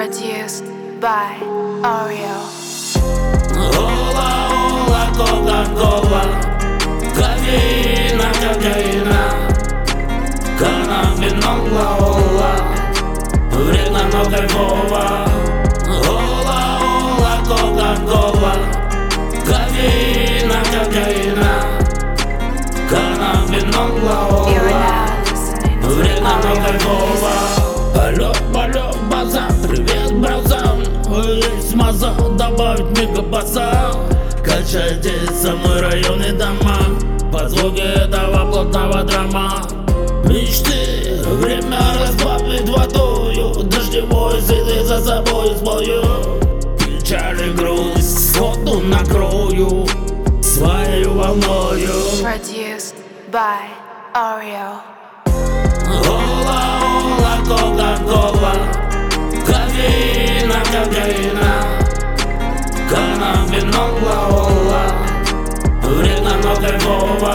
Produced by Oreo. Ола, ола, кока-кола Кофеина, кокаина Каннабинола, ола Вредно, но кайфово Ола, ола, кока-кола Кофеина, кокаина Каннабинола, You're ола Вредно, но кайфово алло, добавить мегабаса Качайте со мной районы дома. Под звуки этого плотного драма. Мечты, время разбавить водою. Дождевой следы за собой смою Печаль и грусть сходу накрою. Своей волною. Produced by Oreo. Ола, ола, кока-кола Кофеина, кокаина Каннабинола, ола Вредно, но кайфово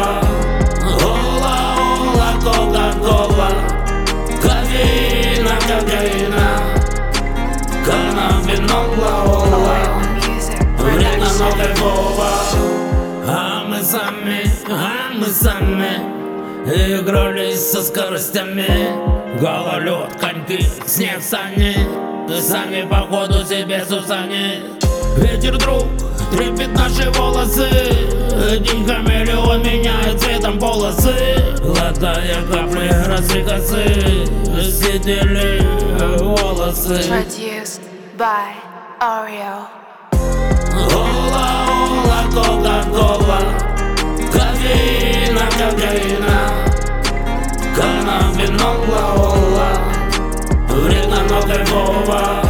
Ола, ола, кока-кола. Ола Oreo Music Вредно, но Production. кайфово А мы сами, а мы сами Игрались со скоростями. Гололед, коньки, снег, сани сами по ходу себе сусани Ветер друг, Трепет наши волосы. День хамелеон меняет цветом полосы. Глотая капли росы косы. Сидели э, волосы. Produced by Oreo. Ола, ола, кока-кола Кофеина, кофеина. Канабинола, ола. Вредно, но кайфово.